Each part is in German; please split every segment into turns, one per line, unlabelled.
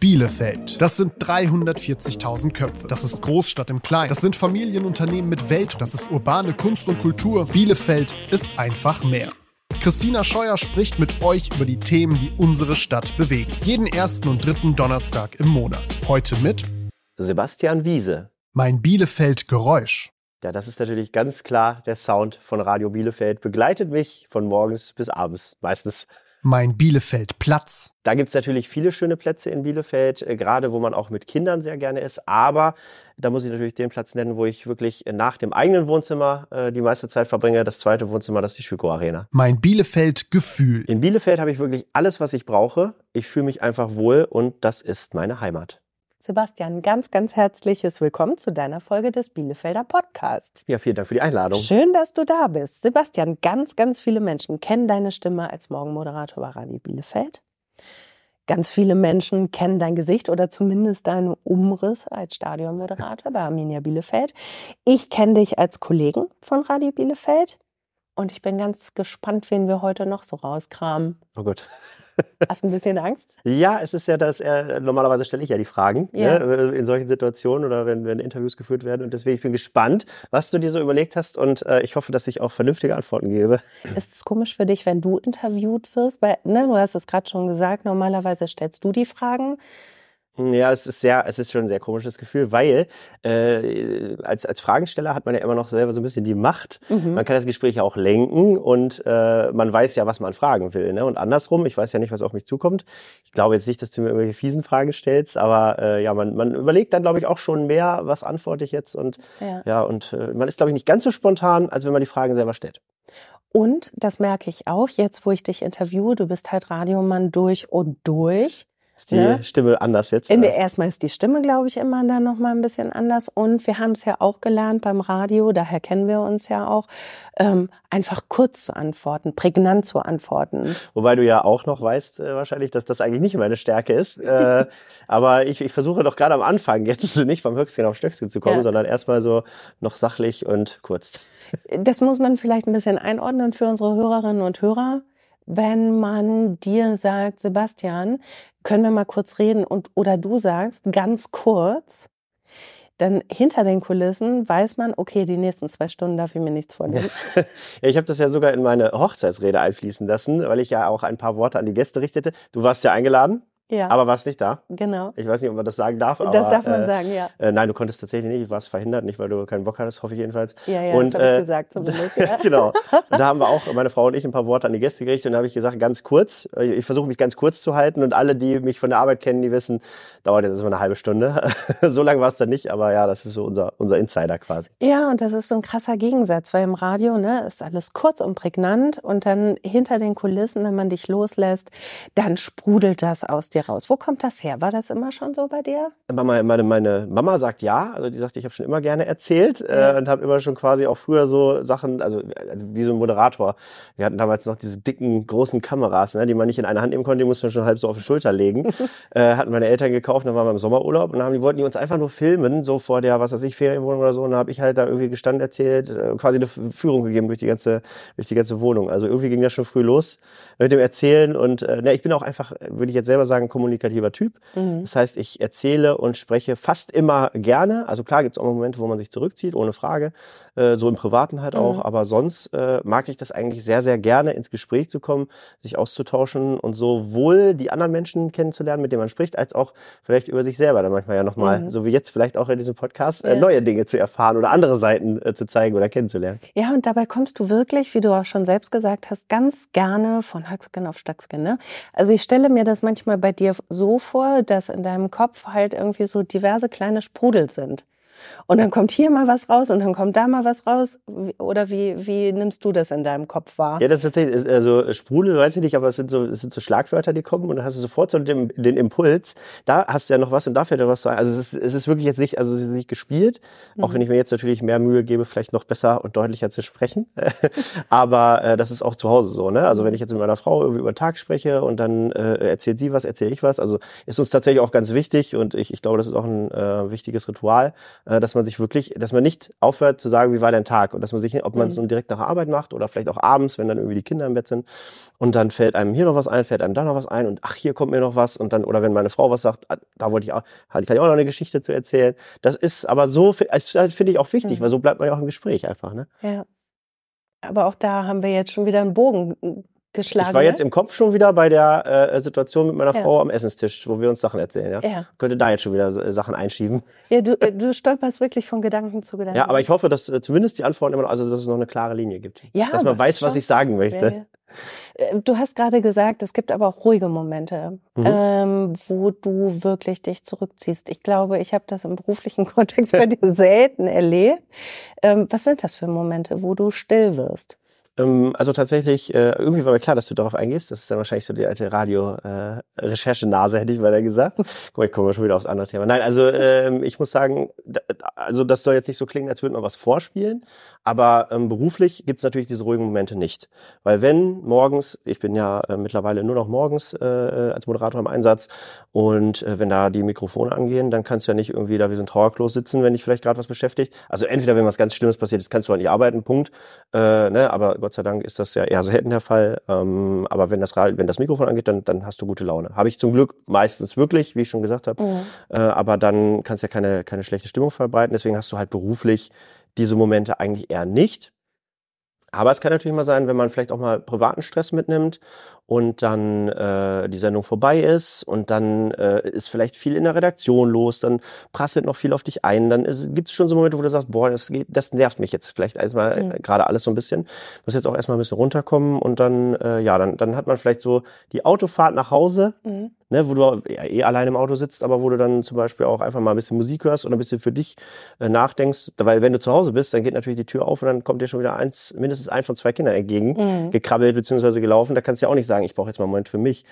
Bielefeld. Das sind 340.000 Köpfe. Das ist Großstadt im Kleinen. Das sind Familienunternehmen mit Welt. Das ist urbane Kunst und Kultur. Bielefeld ist einfach mehr. Christina Scheuer spricht mit euch über die Themen, die unsere Stadt bewegen. Jeden ersten und dritten Donnerstag im Monat. Heute mit
Sebastian Wiese.
Mein Bielefeld Geräusch.
Ja, das ist natürlich ganz klar der Sound von Radio Bielefeld. Begleitet mich von morgens bis abends meistens.
Mein Bielefeld Platz.
Da gibt's natürlich viele schöne Plätze in Bielefeld, äh, gerade wo man auch mit Kindern sehr gerne ist. Aber da muss ich natürlich den Platz nennen, wo ich wirklich nach dem eigenen Wohnzimmer äh, die meiste Zeit verbringe. Das zweite Wohnzimmer, das ist die Schüko Arena.
Mein Bielefeld Gefühl.
In Bielefeld habe ich wirklich alles, was ich brauche. Ich fühle mich einfach wohl und das ist meine Heimat.
Sebastian, ganz, ganz herzliches Willkommen zu deiner Folge des Bielefelder Podcasts.
Ja, vielen Dank für die Einladung.
Schön, dass du da bist. Sebastian, ganz, ganz viele Menschen kennen deine Stimme als Morgenmoderator bei Radio Bielefeld. Ganz viele Menschen kennen dein Gesicht oder zumindest deinen Umriss als Stadionmoderator bei Arminia Bielefeld. Ich kenne dich als Kollegen von Radio Bielefeld und ich bin ganz gespannt, wen wir heute noch so rauskramen.
Oh Gott.
Hast du ein bisschen Angst?
Ja, es ist ja das, äh, normalerweise stelle ich ja die Fragen
Ja.
Ne, in solchen Situationen oder wenn, wenn Interviews geführt werden. Und deswegen ich bin gespannt, was du dir so überlegt hast und äh, ich hoffe, dass ich auch vernünftige Antworten gebe.
Ist es komisch für dich, wenn du interviewt wirst? Weil, ne, du hast es gerade schon gesagt, normalerweise stellst du die Fragen.
Ja, es ist sehr, es ist schon ein sehr komisches Gefühl, weil äh, als, als Fragensteller hat man ja immer noch selber so ein bisschen die Macht.
Mhm.
Man kann das Gespräch ja auch lenken und äh, man weiß ja, was man fragen will. Ne? Und andersrum, ich weiß ja nicht, was auf mich zukommt. Ich glaube jetzt nicht, dass du mir irgendwelche fiesen Fragen stellst, aber äh, ja, man, man überlegt dann, glaube ich, auch schon mehr, was antworte ich jetzt und
Ja.
ja, und äh, man ist, glaube ich, nicht ganz so spontan, als wenn man die Fragen selber stellt.
Und das merke ich auch jetzt, wo ich dich interviewe. Du bist halt Radiomann durch und durch.
Ist die
Ne?
Stimme anders jetzt?
In der, erstmal ist die Stimme, glaube ich, immer dann noch mal ein bisschen anders. Und wir haben es ja auch gelernt beim Radio, daher kennen wir uns ja auch, ähm, einfach kurz zu antworten, prägnant zu antworten.
Wobei du ja auch noch weißt äh, wahrscheinlich, dass das eigentlich nicht meine Stärke ist. Äh, aber ich, ich versuche doch gerade am Anfang jetzt nicht vom Höchstgen auf Stöcksken zu kommen,
Ja.
sondern erstmal so noch sachlich und kurz.
Das muss man vielleicht ein bisschen einordnen für unsere Hörerinnen und Hörer. Wenn man dir sagt, Sebastian, können wir mal kurz reden und oder du sagst ganz kurz, dann hinter den Kulissen weiß man, okay, die nächsten zwei Stunden darf ich mir nichts vornehmen.
Ja, ich habe das ja sogar in meine Hochzeitsrede einfließen lassen, weil ich ja auch ein paar Worte an die Gäste richtete. Du warst ja eingeladen,
Ja,
aber warst nicht da.
genau.
Ich weiß nicht, ob man das sagen darf. Aber,
Das darf man
äh,
sagen, ja.
Äh, nein, du konntest tatsächlich nicht. Du warst verhindert, nicht weil du keinen Bock hattest, hoffe ich jedenfalls.
Ja, ja,
und,
das habe
äh,
ich gesagt zumindest. Ja.
genau. Und da haben wir auch, meine Frau und ich, ein paar Worte an die Gäste gerichtet und da habe ich gesagt, ganz kurz, äh, ich versuche mich ganz kurz zu halten und alle, die mich von der Arbeit kennen, die wissen, dauert jetzt immer eine halbe Stunde. so lange war es dann nicht, aber ja, das ist so unser, unser Insider quasi.
Ja, und das ist so ein krasser Gegensatz, weil im Radio ne, ist alles kurz und prägnant und dann hinter den Kulissen, wenn man dich loslässt, dann sprudelt das aus dir raus. Wo kommt das her? War das immer schon so bei dir?
Mama, meine, meine Mama sagt ja, also die sagt, ich habe schon immer gerne erzählt äh, und habe immer schon quasi auch früher so Sachen, also wie so ein Moderator. Wir hatten damals noch diese dicken, großen Kameras, ne, die man nicht in eine Hand nehmen konnte, die musste man schon halb so auf die Schulter legen. äh, hatten meine Eltern gekauft, dann waren wir im Sommerurlaub und dann haben die wollten die uns einfach nur filmen, so vor der, was weiß ich, Ferienwohnung oder so. Und dann habe ich halt da irgendwie gestanden erzählt, äh, quasi eine Führung gegeben durch die ganze, durch die ganze Wohnung. Also irgendwie ging das schon früh los mit dem Erzählen und äh, ne, ich bin auch einfach, würde ich jetzt selber sagen, kommunikativer Typ.
Mhm.
Das heißt, ich erzähle und spreche fast immer gerne. Also klar gibt es auch Momente, wo man sich zurückzieht, ohne Frage. Äh, so im Privaten halt auch.
Mhm.
Aber sonst äh, mag ich das eigentlich sehr, sehr gerne, ins Gespräch zu kommen, sich auszutauschen und sowohl die anderen Menschen kennenzulernen, mit denen man spricht, als auch vielleicht über sich selber dann manchmal ja nochmal,
Mhm.
so wie jetzt vielleicht auch in diesem Podcast, äh,
Ja.
neue Dinge zu erfahren oder andere Seiten äh, zu zeigen oder kennenzulernen.
Ja, und dabei kommst du wirklich, wie du auch schon selbst gesagt hast, ganz gerne von Höcksken auf Stöcksken. Ne? Also ich stelle mir das manchmal bei dir so vor, dass in deinem Kopf halt irgendwie so diverse kleine Sprudel sind. Und dann kommt hier mal was raus und dann kommt da mal was raus. Oder wie, wie nimmst du das in deinem Kopf wahr?
Ja, das ist tatsächlich, also Sprudel weiß ich nicht, aber es sind so, es sind so Schlagwörter, die kommen und dann hast du sofort so den, den Impuls. Da hast du ja noch was und da fällt dir was zu ein. Also es ist, es ist wirklich jetzt nicht, also es ist nicht gespielt, auch wenn ich mir jetzt natürlich mehr Mühe gebe, vielleicht noch besser und deutlicher zu sprechen. aber äh, das ist auch zu Hause so, ne? Also wenn ich jetzt mit meiner Frau irgendwie über den Tag spreche und dann äh, erzählt sie was, erzähle ich was. Also ist uns tatsächlich auch ganz wichtig und ich, ich glaube, das ist auch ein äh, wichtiges Ritual, äh, dass man sich wirklich, dass man nicht aufhört zu sagen, wie war dein Tag und dass man sich, ob man es
Mhm.
nun direkt nach der Arbeit macht oder vielleicht auch abends, wenn dann irgendwie die Kinder im Bett sind und dann fällt einem hier noch was ein, fällt einem da noch was ein und ach, hier kommt mir noch was und dann, oder wenn meine Frau was sagt, ah, da wollte ich auch, kann ich auch noch eine Geschichte zu erzählen. Das ist aber so, es halt, finde ich auch wichtig,
Mhm.
weil so bleibt man ja auch im Gespräch einfach, ne?
Ja. Aber auch da haben wir jetzt schon wieder einen Bogen geschlagen.
Ich war jetzt im Kopf schon wieder bei der äh, Situation mit meiner
Ja.
Frau am Essenstisch, wo wir uns Sachen erzählen, ja.
ja.
Könnte da jetzt schon wieder äh, Sachen einschieben.
ja, du, äh, du stolperst wirklich von Gedanken zu Gedanken.
Ja, aber ich hoffe, dass äh, zumindest die Antworten immer noch, also dass es noch eine klare Linie gibt.
Ja,
dass man weiß, was
schon.
ich sagen möchte.
Äh, Du hast gerade gesagt, es gibt aber auch ruhige Momente,
Mhm.
ähm, wo du wirklich dich zurückziehst. Ich glaube, ich habe das im beruflichen Kontext bei dir selten erlebt. Ähm, was sind das für Momente, wo du still wirst?
Ähm, also tatsächlich, äh, irgendwie war mir klar, dass du darauf eingehst. Das ist dann wahrscheinlich so die alte Radio-Recherchenase, hätte ich mal da gesagt. Guck mal, ich komme schon wieder aufs andere Thema. Nein, also ähm, ich muss sagen, also das soll jetzt nicht so klingen, als würde man was vorspielen, aber ähm, beruflich gibt es natürlich diese ruhigen Momente nicht. Weil wenn morgens, ich bin ja äh, mittlerweile nur noch morgens äh, als Moderator im Einsatz und äh, wenn da die Mikrofone angehen, dann kannst du ja nicht irgendwie da wie so ein Trauerklos sitzen, wenn dich vielleicht gerade was beschäftigt. Also entweder wenn was ganz Schlimmes passiert ist, kannst du halt nicht arbeiten, Punkt. Äh, ne? Aber Gott sei Dank ist das ja eher selten der Fall. Ähm, aber wenn das, wenn das Mikrofon angeht, dann, dann hast du gute Laune. Habe ich zum Glück meistens wirklich, wie ich schon gesagt habe. Äh, aber dann kannst du ja keine, keine schlechte Stimmung verbreiten. Deswegen hast du halt beruflich diese Momente eigentlich eher nicht. Aber es kann natürlich mal sein, wenn man vielleicht auch mal privaten Stress mitnimmt und dann äh, die Sendung vorbei ist und dann äh, ist vielleicht viel in der Redaktion los, dann prasselt noch viel auf dich ein, dann gibt es schon so Momente, wo du sagst, boah, das, geht, das nervt mich jetzt vielleicht erstmal
Mhm.
gerade alles so ein bisschen. Muss jetzt auch erstmal ein bisschen runterkommen und dann, äh, ja, dann, dann hat man vielleicht so die Autofahrt nach Hause,
Mhm.
ne, wo du ja, eh allein im Auto sitzt, aber wo du dann zum Beispiel auch einfach mal ein bisschen Musik hörst oder ein bisschen für dich äh, nachdenkst, weil wenn du zu Hause bist, dann geht natürlich die Tür auf und dann kommt dir schon wieder eins, mindestens ein von zwei Kindern entgegen,
Mhm.
gekrabbelt beziehungsweise gelaufen. Da kannst du ja auch nicht sagen, ich brauche jetzt mal einen Moment für mich.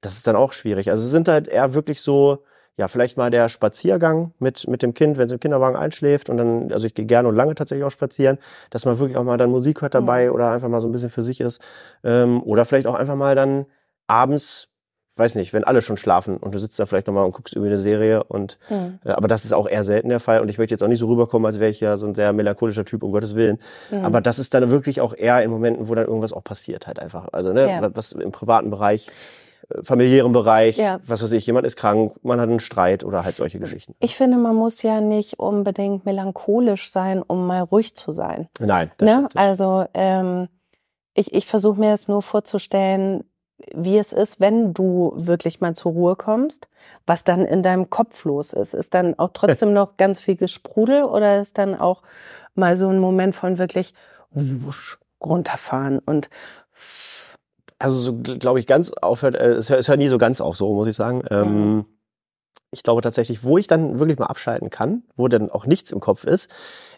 Das ist dann auch schwierig. Also es sind halt eher wirklich so, ja, vielleicht mal der Spaziergang mit, mit dem Kind, wenn es im Kinderwagen einschläft und dann, also ich gehe gerne und lange tatsächlich auch spazieren, dass man wirklich auch mal dann Musik hört dabei oder einfach mal so ein bisschen für sich ist. Ähm, oder vielleicht auch einfach mal dann abends, weiß nicht, wenn alle schon schlafen und du sitzt da vielleicht nochmal und guckst über eine Serie und
Mhm.
äh, aber das ist auch eher selten der Fall und ich möchte jetzt auch nicht so rüberkommen, als wäre ich ja so ein sehr melancholischer Typ, um Gottes Willen.
Mhm.
Aber das ist dann wirklich auch eher in Momenten, wo dann irgendwas auch passiert halt einfach. Also ne,
Ja.
was- im privaten Bereich, äh, familiären Bereich,
Ja.
was weiß ich, jemand ist krank, man hat einen Streit oder halt solche Geschichten.
Ich finde, man muss ja nicht unbedingt melancholisch sein, um mal ruhig zu sein.
Nein, das
Ne?
stimmt.
Also ähm, ich, ich versuche mir es nur vorzustellen, wie es ist, wenn du wirklich mal zur Ruhe kommst, was dann in deinem Kopf los ist. Ist dann auch trotzdem noch ganz viel Gesprudel oder ist dann auch mal so ein Moment von wirklich wusch, runterfahren und
Also so glaube ich ganz aufhört, äh, es hört, nie so ganz auf, so muss ich sagen. Ähm, ich glaube tatsächlich, wo ich dann wirklich mal abschalten kann, wo dann auch nichts im Kopf ist,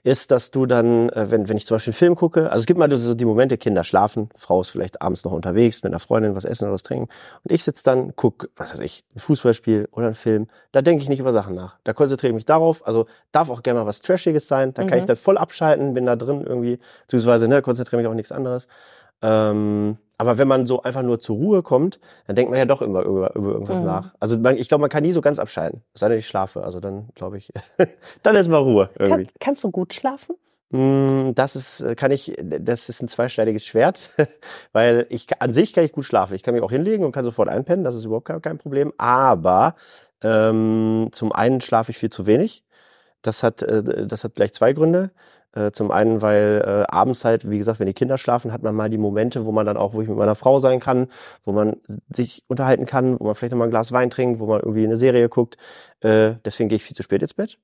ist, dass du dann, äh, wenn, wenn ich zum Beispiel einen Film gucke, also es gibt mal so die Momente, Kinder schlafen, Frau ist vielleicht abends noch unterwegs mit einer Freundin, was essen oder was trinken und ich sitze dann, guck, was weiß ich, ein Fußballspiel oder einen Film, da denke ich nicht über Sachen nach. Da konzentriere ich mich darauf, also darf auch gerne mal was Trashiges sein, da kann
Mhm.
ich dann voll abschalten, bin da drin irgendwie, beziehungsweise ne, konzentriere mich auf nichts anderes. Ähm, aber wenn man so einfach nur zur Ruhe kommt, dann denkt man ja doch immer über, über irgendwas
Mhm.
nach. Also man, ich glaube, man kann nie so ganz abschalten. Es sei denn, ich schlafe. Also dann glaube ich, dann ist mal Ruhe irgendwie.
kann, kannst du gut schlafen?
Mm, Das ist, äh, kann ich, das ist ein zweischneidiges Schwert, weil ich an sich kann ich gut schlafen. Ich kann mich auch hinlegen und kann sofort einpennen. Das ist überhaupt kein, kein Problem. Aber ähm, zum einen schlafe ich viel zu wenig. Das hat, äh, das hat gleich zwei Gründe. Äh, zum einen, weil äh, abends halt, wie gesagt, wenn die Kinder schlafen, hat man mal die Momente, wo man dann auch, wo ich mit meiner Frau sein kann, wo man sich unterhalten kann, wo man vielleicht noch mal ein Glas Wein trinkt, wo man irgendwie eine Serie guckt. Äh, deswegen gehe ich viel zu spät ins Bett.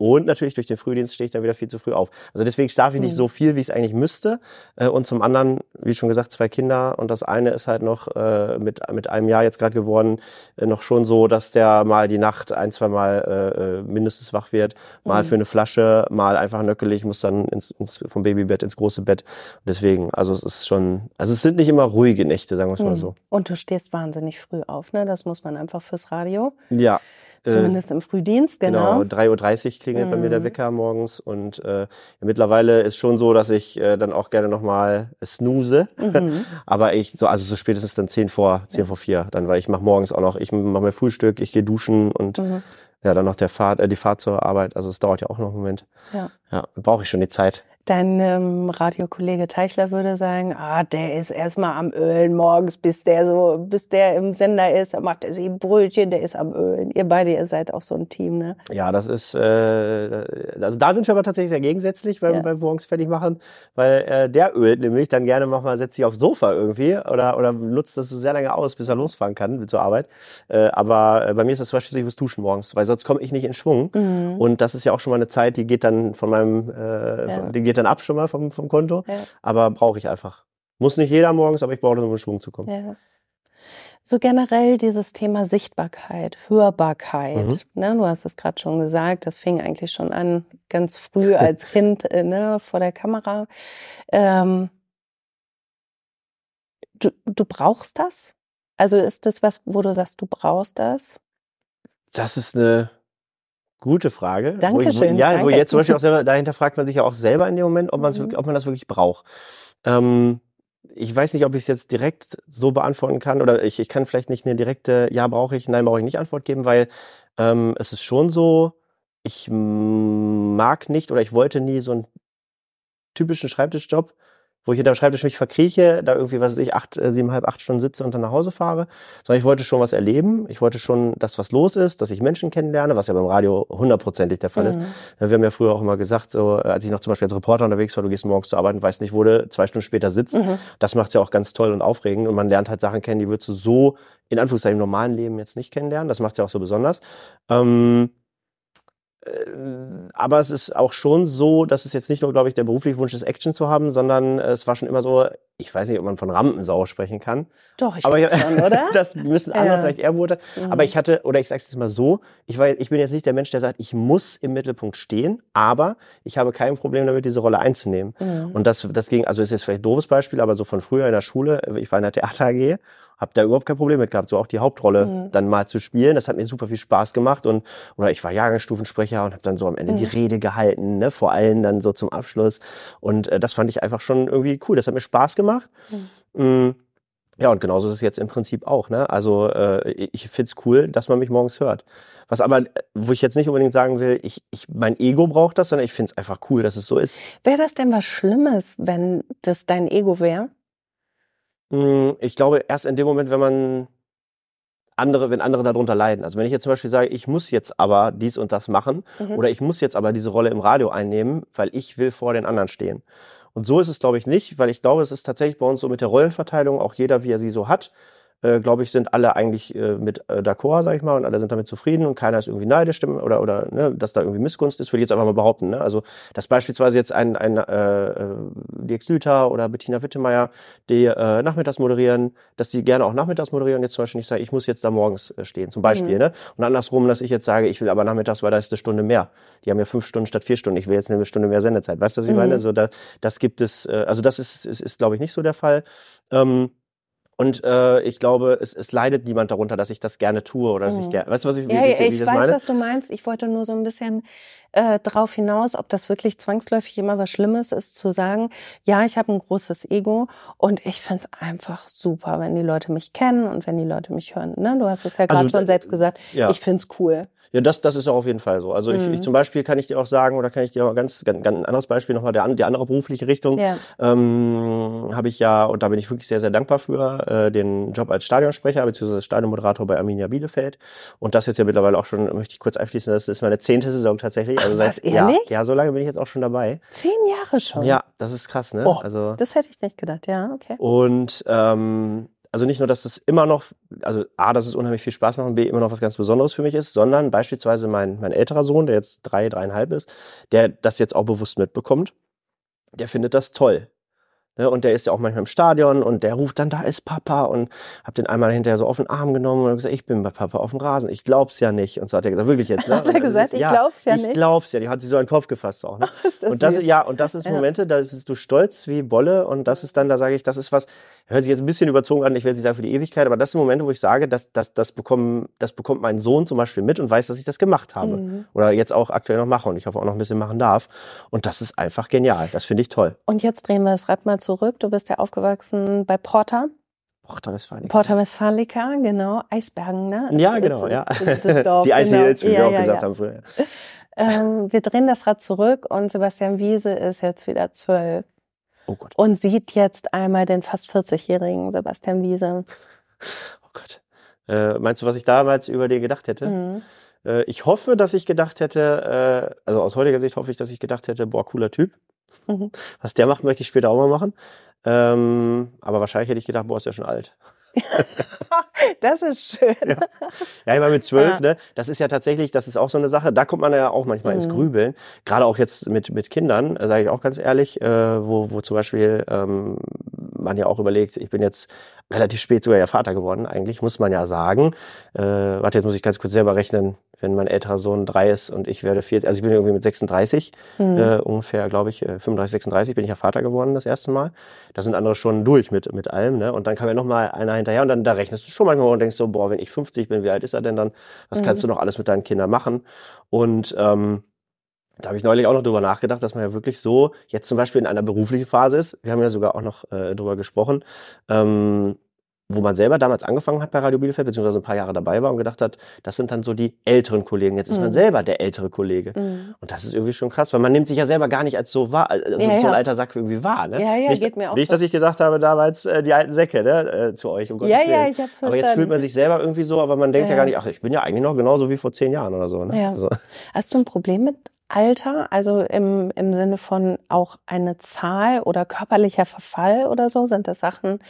Und natürlich durch den Frühdienst stehe ich dann wieder viel zu früh auf. Also deswegen schlafe ich nicht
Mhm.
so viel, wie ich es eigentlich müsste. Äh, Und zum anderen, wie schon gesagt, zwei Kinder. Und das eine ist halt noch äh, mit, mit einem Jahr jetzt gerade geworden, äh, noch schon so, dass der mal die Nacht ein, zwei Mal mindestens wach wird. Mal
Mhm.
für eine Flasche, mal einfach nöckelig, muss dann ins, ins, vom Babybett ins große Bett. Deswegen, also es ist schon, also es sind nicht immer ruhige Nächte, sagen wir es mal
Mhm.
so.
Und du stehst wahnsinnig früh auf, ne? Das muss man einfach fürs Radio.
Ja. Äh,
Zumindest im Frühdienst, genau.
Genau, 3.30 Uhr klingelt bei mir der
Mhm.
Wecker morgens und äh, mittlerweile ist schon so, dass ich äh, dann auch gerne nochmal snooze.
Mhm.
Aber ich, so, also so spätestens dann 10 vor, 10 vor 4, dann, weil ich mache morgens auch noch, ich mache mir Frühstück, ich gehe duschen und
Mhm.
ja, dann noch der Fahrt, äh, die Fahrt zur Arbeit. Also es dauert ja auch noch einen Moment.
Ja.
Ja, brauche ich schon die Zeit.
Dein ähm, Radiokollege Teichler würde sagen, ah, der ist erstmal am Ölen morgens, bis der so, bis der im Sender ist, dann macht er sich ein Brötchen, der ist am Ölen. Ihr beide, ihr seid auch so ein Team, ne?
Ja, das ist, äh, also da sind wir aber tatsächlich sehr gegensätzlich beim,
Ja.
beim morgens fertig machen, weil äh, der ölt nämlich dann gerne manchmal setzt sich aufs Sofa irgendwie oder oder nutzt das so sehr lange aus, bis er losfahren kann zur Arbeit. Äh, aber äh, bei mir ist das zum Beispiel ich muss duschen morgens, weil sonst komme ich nicht in Schwung.
Mhm.
Und das ist ja auch schon mal eine Zeit, die geht dann von meinem, äh,
Ja.
die geht dann ab schon mal vom, vom Konto.
Ja.
Aber brauche ich einfach. Muss nicht jeder morgens, aber ich brauche, um in Schwung zu kommen.
Ja. So generell dieses Thema Sichtbarkeit, Hörbarkeit.
Mhm.
Ne, du hast es gerade schon gesagt, das fing eigentlich schon an, ganz früh als Kind äh, ne, vor der Kamera. Ähm, du, du brauchst das? Also ist das was, wo du sagst, du brauchst das?
Das ist eine gute Frage. Wo ich, wo,
Dankeschön,
ja, wo
danke.
jetzt zum Beispiel auch selber, dahinter fragt man sich ja auch selber in dem Moment, ob, man's
Mhm.
ob man das wirklich braucht. Ähm, ich weiß nicht, ob ich es jetzt direkt so beantworten kann oder ich, ich kann vielleicht nicht eine direkte Ja brauche ich, Nein brauche ich nicht Antwort geben, weil ähm, es ist schon so, ich mag nicht oder ich wollte nie so einen typischen Schreibtischjob, wo ich hinter dem Schreibtisch mich verkrieche, da irgendwie, was weiß ich, acht, äh, siebeneinhalb, acht Stunden sitze und dann nach Hause fahre, sondern ich wollte schon was erleben. Ich wollte schon, dass was los ist, dass ich Menschen kennenlerne, was ja beim Radio hundertprozentig der Fall ist.
Mhm.
Ja, Wir haben ja früher auch immer gesagt, so, äh, als ich noch zum Beispiel als Reporter unterwegs war, du gehst morgens zur Arbeit und weißt nicht, wo du zwei Stunden später sitzt.
Mhm.
Das macht's ja auch ganz toll und aufregend und man lernt halt Sachen kennen, die würdest du so in Anführungszeichen im normalen Leben jetzt nicht kennenlernen. Das macht's ja auch so besonders. Ähm, äh, aber es ist auch schon so, dass es jetzt nicht nur, glaube ich, der berufliche Wunsch ist, Action zu haben, sondern äh, es war schon immer so, ich weiß nicht, ob man von Rampensau sprechen kann.
Doch, ich
Aber ich-
schon, oder?
Das müssen andere
Ja.
vielleicht eher beurteilen.
Mhm.
Aber ich hatte, oder ich sage es mal so, ich, war, ich bin jetzt nicht der Mensch, der sagt, ich muss im Mittelpunkt stehen, aber ich habe kein Problem damit, diese Rolle einzunehmen.
Mhm.
Und das, das ging, also ist jetzt vielleicht ein doofes Beispiel, aber so von früher in der Schule, ich war in der Theater AG, habe da überhaupt kein Problem mit gehabt, so auch die Hauptrolle
Mhm.
dann mal zu spielen. Das hat mir super viel Spaß gemacht und oder ich war Jahrgangsstufensprecher und habe dann so am Ende die
Mhm.
Rede gehalten, ne, vor allem dann so zum Abschluss. Und äh, das fand ich einfach schon irgendwie cool. Das hat mir Spaß gemacht. Mm. Ja, und genauso ist es jetzt im Prinzip auch. Ne? Also äh, ich find's cool, dass man mich morgens hört. Was aber, wo ich jetzt nicht unbedingt sagen will, ich, ich mein Ego braucht das, sondern ich find's einfach cool, dass es so ist.
Wäre das denn was Schlimmes, wenn das dein Ego wäre?
Mm, Ich glaube, erst in dem Moment, wenn man andere, wenn andere darunter leiden. Also wenn ich jetzt zum Beispiel sage, ich muss jetzt aber dies und das machen
Mhm.
oder ich muss jetzt aber diese Rolle im Radio einnehmen, weil ich will vor den anderen stehen. Und so ist es, glaube ich, nicht, weil ich glaube, es ist tatsächlich bei uns so mit der Rollenverteilung, auch jeder, wie er sie so hat, äh, glaube ich, sind alle eigentlich äh, mit äh, d'accord, sag ich mal, und alle sind damit zufrieden und keiner ist irgendwie neidisch oder oder ne, dass da irgendwie Missgunst ist, würde ich jetzt einfach mal behaupten. Ne? Also dass beispielsweise jetzt ein ein äh, äh, Dirk Süther oder Bettina Wittemeyer, die äh, nachmittags moderieren, dass die gerne auch nachmittags moderieren, jetzt zum Beispiel nicht sagen, ich muss jetzt da morgens äh, stehen, zum Beispiel.
Mhm.
Ne? Und andersrum, dass ich jetzt sage, ich will aber nachmittags, weil da ist eine Stunde mehr. Die haben ja fünf Stunden statt vier Stunden. Ich will jetzt eine Stunde mehr Sendezeit. Weißt du, was ich
Mhm.
meine? Also da, das gibt es, äh, also das ist, ist, ist glaube ich, nicht so der Fall. Ähm, und äh, ich glaube, es, es leidet niemand darunter, dass ich das gerne tue oder dass ich
Mhm.
gerne. Weißt du, was ich, wie,
Ja,
wie, wie
ich
das
weiß,
meine?
was du meinst. Ich wollte nur so ein bisschen äh, drauf hinaus, ob das wirklich zwangsläufig immer was Schlimmes ist, zu sagen, ja, ich habe ein großes Ego und ich find's einfach super, wenn die Leute mich kennen und wenn die Leute mich hören. Ne? Du hast es ja gerade
Also,
schon selbst gesagt.
ja.
Ich find's cool.
Ja, das, das ist auch auf jeden Fall so. Also ich,
Mhm.
ich zum Beispiel kann ich dir auch sagen, oder kann ich dir auch ganz, ganz, ganz ein anderes Beispiel nochmal, der, die andere berufliche Richtung,
Ja.
ähm, habe ich ja, und da bin ich wirklich sehr, sehr dankbar für, äh, den Job als Stadionsprecher bzw. Stadionmoderator bei Arminia Bielefeld. Und das jetzt ja mittlerweile auch schon, möchte ich kurz einfließen, das ist meine zehnte Saison tatsächlich. Also
Ach,
seit,
was, ehrlich?
Ja, ja, so lange bin ich jetzt auch schon dabei.
Zehn Jahre schon.
Ja, das ist krass, ne?
Oh,
also
Das hätte ich nicht gedacht, ja, okay.
und ähm, also nicht nur, dass es immer noch, also A, dass es unheimlich viel Spaß macht und B, immer noch was ganz Besonderes für mich ist, sondern beispielsweise mein, mein älterer Sohn, der jetzt drei, dreieinhalb ist, der das jetzt auch bewusst mitbekommt, der findet das toll. Ne, und der ist ja auch manchmal im Stadion und der ruft dann, da ist Papa und hab den einmal hinterher so auf den Arm genommen und gesagt, ich bin bei Papa auf dem Rasen, ich glaub's ja nicht. Und so hat er gesagt, wirklich jetzt. Ne?
Hat er gesagt,
ist,
ich glaub's ja
ich
nicht?
glaub's ja nicht. Hat sie so einen Kopf gefasst auch. Ne?
Ist das
und das
süß.
ist, ja, und das ist
Ja.
Momente, da bist du stolz wie Bolle und das ist dann, da sage ich, das ist was, hört sich jetzt ein bisschen überzogen an, ich will jetzt nicht sagen für die Ewigkeit, aber das sind Momente, wo ich sage, das, das, das, bekommen, das bekommt mein Sohn zum Beispiel mit und weiß, dass ich das gemacht habe.
Mhm.
Oder jetzt auch aktuell noch mache und ich hoffe auch noch ein bisschen machen darf. Und das ist einfach genial. Das finde ich toll.
Und jetzt drehen wir das Rad mal zurück. Du bist ja aufgewachsen bei Porter.
Porta Westfalica.
Porta Westfalica, genau. Eisbergen, ne?
Ja, genau,
Das-
ja.
das- Dorf,
Die Ice
genau.
Wie wir
Ja,
auch
ja,
gesagt
ja.
haben früher.
Ähm, wir drehen das Rad zurück und Sebastian Wiese ist jetzt wieder zwölf
Oh Gott,
und sieht jetzt einmal den fast 40-jährigen Sebastian Wiese.
oh Gott. Äh, meinst du, was ich damals über den gedacht hätte?
Mhm.
Äh, ich hoffe, dass ich gedacht hätte, äh, also aus heutiger Sicht hoffe ich, dass ich gedacht hätte, boah, cooler Typ. Was der macht, möchte ich später auch mal machen. Ähm, aber wahrscheinlich hätte ich gedacht, boah, ist ja schon alt.
Das ist schön.
Ja, ich meine, mit zwölf,
Ja.
ne, das ist ja tatsächlich, das ist auch so eine Sache, da kommt man ja auch manchmal ins
Mhm.
Grübeln. Gerade auch jetzt mit, mit Kindern, äh, sage ich auch ganz ehrlich, äh, wo, wo zum Beispiel ähm, man ja auch überlegt, ich bin jetzt relativ spät sogar ja Vater geworden, eigentlich, muss man ja sagen. Äh, warte, jetzt muss ich ganz kurz selber rechnen, wenn mein älterer Sohn drei ist und ich werde vier, also ich bin irgendwie mit 36,
Mhm.
äh, ungefähr, glaube ich, äh, 35, 36 bin ich ja Vater geworden das erste Mal. Da sind andere schon durch mit, mit allem, ne? Und dann kam ja noch mal einer hinterher und dann da rechnest du schon manchmal und denkst so, boah, wenn ich 50 bin, wie alt ist er denn dann? Was kannst du noch alles mit deinen Kindern machen? Und ähm, da habe ich neulich auch noch drüber nachgedacht, dass man ja wirklich so jetzt zum Beispiel in einer beruflichen Phase ist. Wir haben ja sogar auch noch äh, drüber gesprochen, ähm, wo man selber damals angefangen hat bei Radio Bielefeld, beziehungsweise ein paar Jahre dabei war und gedacht hat, das sind dann so die älteren Kollegen. Jetzt ist man
Mhm.
selber der ältere Kollege.
Mhm.
Und das ist irgendwie schon krass, weil man nimmt sich ja selber gar nicht als so wahr, also
Ja,
so ein
ja.
alter Sack irgendwie wahr. Ne?
Ja, ja,
nicht,
geht mir auch
Nicht,
so.
dass ich gesagt habe damals äh, die alten Säcke ne, äh, zu euch. Um Gottes
Ja, ja,
Willen.
ich hab's
Aber jetzt
verstanden.
fühlt man sich selber irgendwie so, aber man denkt ja,
Ja.
gar nicht, ach, ich bin ja eigentlich noch genauso wie vor zehn Jahren oder so. Ne?
Ja.
Also,
Hast du ein Problem mit Alter? Also im, im Sinne von auch eine Zahl oder körperlicher Verfall oder so? Sind das Sachen,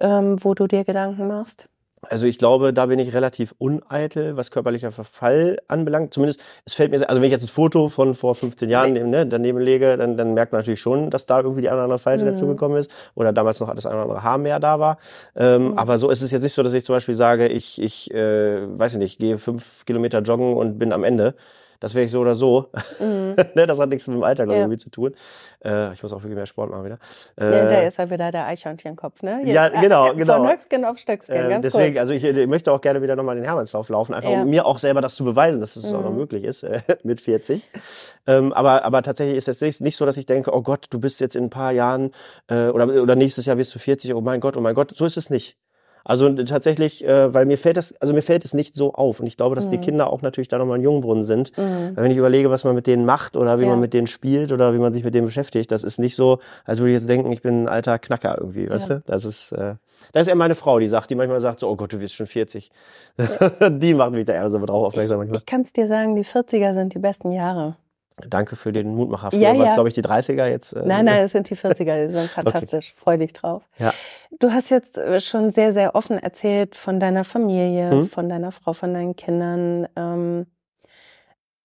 ähm, wo du dir Gedanken machst?
also ich glaube, da bin ich relativ uneitel, was körperlicher Verfall anbelangt. Zumindest, es fällt mir, sehr- also wenn ich jetzt ein Foto von vor 15 Jahren ne, daneben lege, dann, dann merkt man natürlich schon, dass da irgendwie die eine oder andere Falte
Mhm.
dazugekommen ist oder damals noch das eine oder andere Haar mehr da war. Ähm,
Mhm.
Aber so ist es jetzt nicht so, dass ich zum Beispiel sage, ich, ich äh, weiß ich nicht, gehe fünf Kilometer joggen und bin am Ende. Das wäre ich so oder so.
Mhm.
ne, das hat nichts mit dem Alter, glaube ich,
Ja.
irgendwie zu tun. Äh, ich muss auch wirklich mehr Sport machen wieder.
Ja, da
Äh,
ist ja wieder der Eichhörnchenkopf, ne?
Ja, genau,
äh,
genau.
Von Höchstgen auf Stöcksken,
äh,
ganz
deswegen,
kurz.
also ich, ich möchte auch gerne wieder nochmal den Hermannslauf laufen, einfach
Ja.
um mir auch selber das zu beweisen, dass es auch noch
Mhm.
möglich ist äh, mit 40. Ähm, aber, aber tatsächlich ist es nicht, nicht so, dass ich denke, oh Gott, du bist jetzt in ein paar Jahren äh, oder, oder nächstes Jahr wirst du 40, oh mein Gott, oh mein Gott, so ist es nicht. Also äh, tatsächlich, äh, weil mir fällt das, also mir fällt es nicht so auf und ich glaube, dass die
Mhm.
Kinder auch natürlich da nochmal ein Jungbrunnen sind.
Mhm.
Weil wenn ich überlege, was man mit denen macht oder wie
Ja.
man mit denen spielt oder wie man sich mit denen beschäftigt, das ist nicht so, als würde ich jetzt denken, ich bin ein alter Knacker irgendwie, weißt
Ja.
du? Das ist, äh, das ist eher meine Frau, die sagt, die manchmal sagt so, oh Gott, du wirst schon 40. die macht mich da eher so drauf aufmerksam manchmal.
Ich kann es dir sagen, die 40er sind die besten Jahre.
Danke für den Mutmacher. Früher
Ja,
war
ja.
glaube ich, die 30er jetzt. Äh,
Nein, nein, es sind die 40er, die sind fantastisch. Freu dich drauf.
Ja.
Du hast jetzt äh, schon sehr, sehr offen erzählt von deiner Familie,
Mhm.
von deiner Frau, von deinen Kindern. Ähm,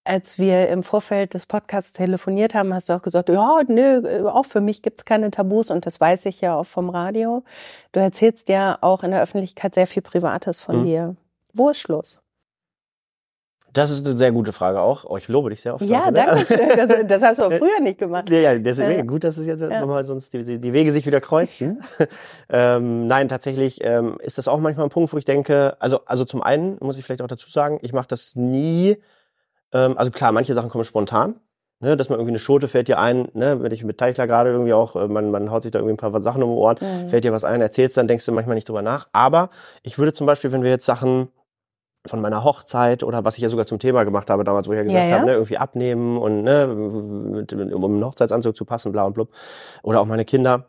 als wir im Vorfeld des Podcasts telefoniert haben, hast du auch gesagt, ja, nö, äh, auch für mich gibt's keine Tabus und das weiß ich ja auch vom Radio. Du erzählst ja auch in der Öffentlichkeit sehr viel Privates von
Mhm.
dir. Wo ist Schluss?
Das ist eine sehr gute Frage auch. Oh, ich lobe dich sehr oft.
Ja,
ne?
danke schön. Das, das hast du auch früher nicht gemacht.
Ja, ja, deswegen
Ja.
gut, dass es jetzt
Ja.
nochmal sonst die, die Wege sich wieder kreuzen. ähm, nein, tatsächlich ähm, ist das auch manchmal ein Punkt, wo ich denke, also also zum einen muss ich vielleicht auch dazu sagen, ich mache das nie. Ähm, also klar, manche Sachen kommen spontan. Ne, dass man irgendwie eine Schote fällt dir ein, ne, wenn ich mit Teichler gerade irgendwie auch, äh, man, man haut sich da irgendwie ein paar Sachen um die Ohren,
Mhm.
fällt dir was ein, erzählst, dann denkst du manchmal nicht drüber nach. Aber ich würde zum Beispiel, wenn wir jetzt Sachen von meiner Hochzeit oder was ich ja sogar zum Thema gemacht habe damals, wo ich ja gesagt
Ja, ja.
habe, ne, irgendwie abnehmen und ne, mit, um einen Hochzeitsanzug zu passen, bla und blub. Oder auch meine Kinder.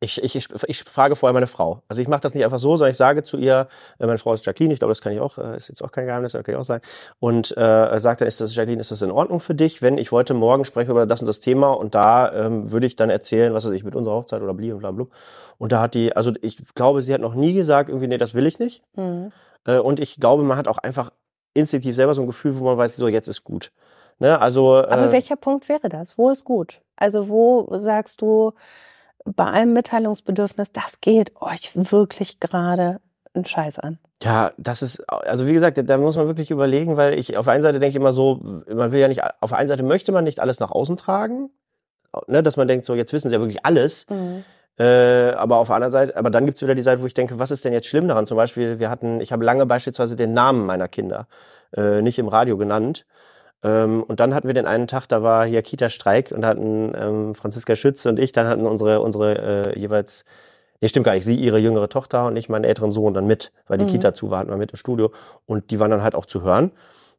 Ich, ich, ich, ich frage vorher meine Frau. Also ich mache das nicht einfach so, sondern ich sage zu ihr, äh, meine Frau ist Jacqueline, ich glaube, das kann ich auch, äh, ist jetzt auch kein Geheimnis, das kann ich auch sagen. Und äh, sagt dann, ist das, Jacqueline, ist das in Ordnung für dich, wenn ich heute Morgen spreche über das und das Thema und da ähm, würde ich dann erzählen, was weiß ich, mit unserer Hochzeit oder bli und bla blub. Und da hat die, also ich glaube, sie hat noch nie gesagt, irgendwie, nee, das will ich nicht.
Mhm.
Äh, und ich glaube, man hat auch einfach instinktiv selber so ein Gefühl, wo man weiß, so jetzt ist gut. Ne? Also
Aber
äh,
welcher Punkt wäre das? Wo ist gut? Also wo sagst du bei allem Mitteilungsbedürfnis, das geht euch wirklich gerade einen Scheiß an?
ja, das ist, also wie gesagt, da muss man wirklich überlegen, weil ich auf der einen Seite denke ich immer so, man will ja nicht, auf der einen Seite möchte man nicht alles nach außen tragen, ne? dass man denkt, so jetzt wissen sie ja wirklich alles.
Mhm.
Äh, aber auf der anderen Seite, aber dann gibt's wieder die Seite, wo ich denke, was ist denn jetzt schlimm daran? Zum Beispiel, wir hatten, ich habe lange beispielsweise den Namen meiner Kinder äh, nicht im Radio genannt. Ähm, und dann hatten wir den einen Tag, da war hier Kita-Streik und da hatten ähm, Franziska Schütz und ich, dann hatten unsere, unsere äh, jeweils Nee, stimmt gar nicht. Sie, ihre jüngere Tochter und ich, meinen älteren Sohn dann mit, weil die
Mhm.
Kita zu war, hatten wir mit im Studio. Und die waren dann halt auch zu hören.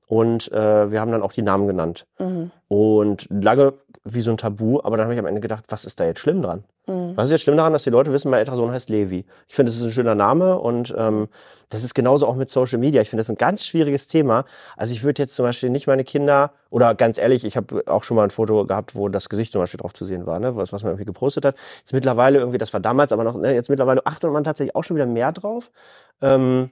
Und äh, wir haben dann auch die Namen genannt.
Mhm.
Und lange wie so ein Tabu, aber dann habe ich am Ende gedacht, was ist da jetzt schlimm dran?
Mhm.
Was ist jetzt schlimm daran, dass die Leute wissen, mein älterer Sohn heißt Levi? Ich finde, das ist ein schöner Name und ähm, das ist genauso auch mit Social Media. Ich finde das ein ganz schwieriges Thema. Also ich würde jetzt zum Beispiel nicht meine Kinder, oder ganz ehrlich, ich habe auch schon mal ein Foto gehabt, wo das Gesicht zum Beispiel drauf zu sehen war, ne? was, was man irgendwie gepostet hat. Jetzt mittlerweile irgendwie, das war damals, aber noch, ne, jetzt mittlerweile achtet man tatsächlich auch schon wieder mehr drauf. Ähm,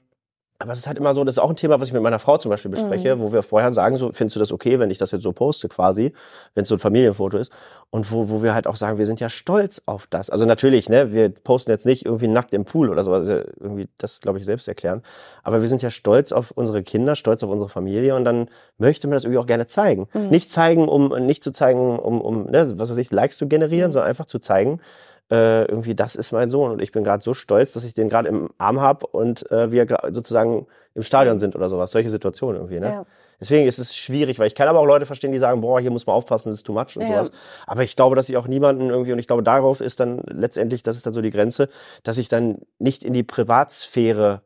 aber es ist halt immer so, das ist auch ein Thema, was ich mit meiner Frau zum Beispiel bespreche, wo wir vorher sagen, so, findest du das okay, wenn ich das jetzt so poste quasi, wenn es so ein Familienfoto ist? Und wo, wo wir halt auch sagen, wir sind ja stolz auf das. Also natürlich, ne, wir posten jetzt nicht irgendwie nackt im Pool oder sowas, irgendwie, das glaube ich selbst erklären. Aber wir sind ja stolz auf unsere Kinder, stolz auf unsere Familie und dann möchte man das irgendwie auch gerne zeigen. Nicht zeigen, um, nicht zu zeigen, um, um, ne, was weiß ich, Likes zu generieren, sondern einfach zu zeigen, äh, irgendwie, das ist mein Sohn und ich bin gerade so stolz, dass ich den gerade im Arm habe und äh, wir sozusagen im Stadion sind oder sowas. Solche Situationen irgendwie, ne?
Ja.
Deswegen ist es schwierig, weil ich kann aber auch Leute verstehen, die sagen, boah, hier muss man aufpassen, das ist too much und
Ja.
sowas. Aber ich glaube, dass ich auch niemanden irgendwie, und ich glaube, darauf ist dann letztendlich, das ist dann so die Grenze, dass ich dann nicht in die Privatsphäre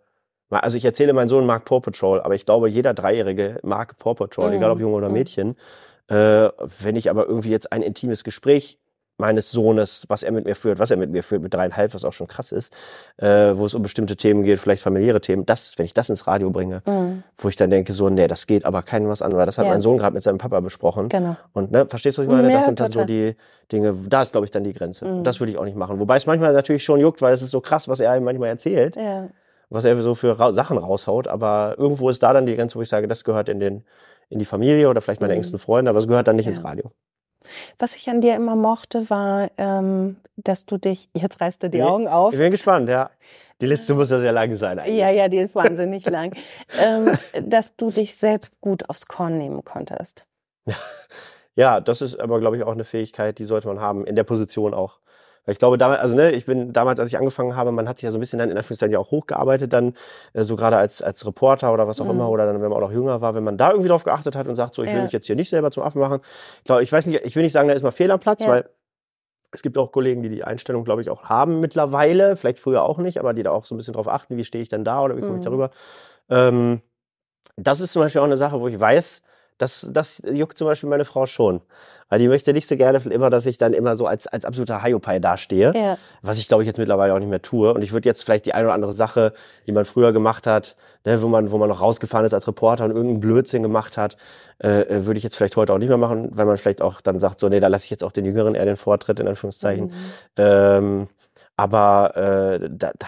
also ich erzähle, mein Sohn mag Paw Patrol, aber ich glaube, jeder Dreijährige mag Paw Patrol,
Mhm.
egal ob Junge oder
Mhm.
Mädchen. Äh, wenn ich aber irgendwie jetzt ein intimes Gespräch meines Sohnes, was er mit mir führt, was er mit mir führt, mit dreieinhalb, was auch schon krass ist, äh, wo es um bestimmte Themen geht, vielleicht familiäre Themen, das, wenn ich das ins Radio bringe,
Mhm.
wo ich dann denke, so, nee, das geht aber keinem was an, weil das hat
Ja.
mein Sohn gerade mit seinem Papa besprochen.
Genau.
Und ne, verstehst du, was ich meine?
Ja,
das sind dann so
total.
die Dinge, da ist, glaube ich, dann die Grenze.
Mhm.
Das würde ich auch nicht machen. Wobei es manchmal natürlich schon juckt, weil es ist so krass, was er einem manchmal erzählt
Ja.
was er so für Ra Sachen raushaut, aber irgendwo ist da dann die Grenze, wo ich sage, das gehört in den in die Familie oder vielleicht meine
Mhm.
engsten Freunde, aber es gehört dann nicht ins Radio.
Was ich an dir immer mochte, war, ähm, dass du dich, jetzt reißt du die
Nee,
Augen auf.
Ich bin gespannt, ja. Die Liste muss ja sehr lang sein eigentlich.
Ja, ja, die ist wahnsinnig lang. Ähm, dass du dich selbst gut aufs Korn nehmen konntest.
Ja, das ist aber, glaube ich, auch eine Fähigkeit, die sollte man haben, in der Position auch. Weil ich glaube, damals, also ne, ich bin damals, als ich angefangen habe, man hat sich ja so ein bisschen dann in Anführungszeichen ja auch hochgearbeitet, dann äh, so gerade als, als Reporter oder was auch
Mhm.
immer, oder dann, wenn man auch noch jünger war, wenn man da irgendwie drauf geachtet hat und sagt, so, ich will
Ja.
mich jetzt hier nicht selber zum Affen machen. Ich glaube, ich weiß nicht, ich will nicht sagen, da ist mal fehl am Platz,
Ja.
weil es gibt auch Kollegen, die die Einstellung, glaube ich, auch haben mittlerweile, vielleicht früher auch nicht, aber die da auch so ein bisschen drauf achten, wie stehe ich denn da oder wie komme ich
Mhm.
darüber. Ähm, das ist zum Beispiel auch eine Sache, wo ich weiß, das, das juckt zum Beispiel meine Frau schon. Weil die möchte nicht so gerne immer, dass ich dann immer so als, als absoluter Hiopai dastehe.
Ja.
Was ich, glaube ich, jetzt mittlerweile auch nicht mehr tue. Und ich würde jetzt vielleicht die eine oder andere Sache, die man früher gemacht hat, ne, wo man, wo man noch rausgefahren ist als Reporter und irgendeinen Blödsinn gemacht hat, äh, äh, würde ich jetzt vielleicht heute auch nicht mehr machen, weil man vielleicht auch dann sagt, so, nee, da lasse ich jetzt auch den Jüngeren eher den Vortritt, in Anführungszeichen.
Mhm.
Ähm, aber äh, da, da,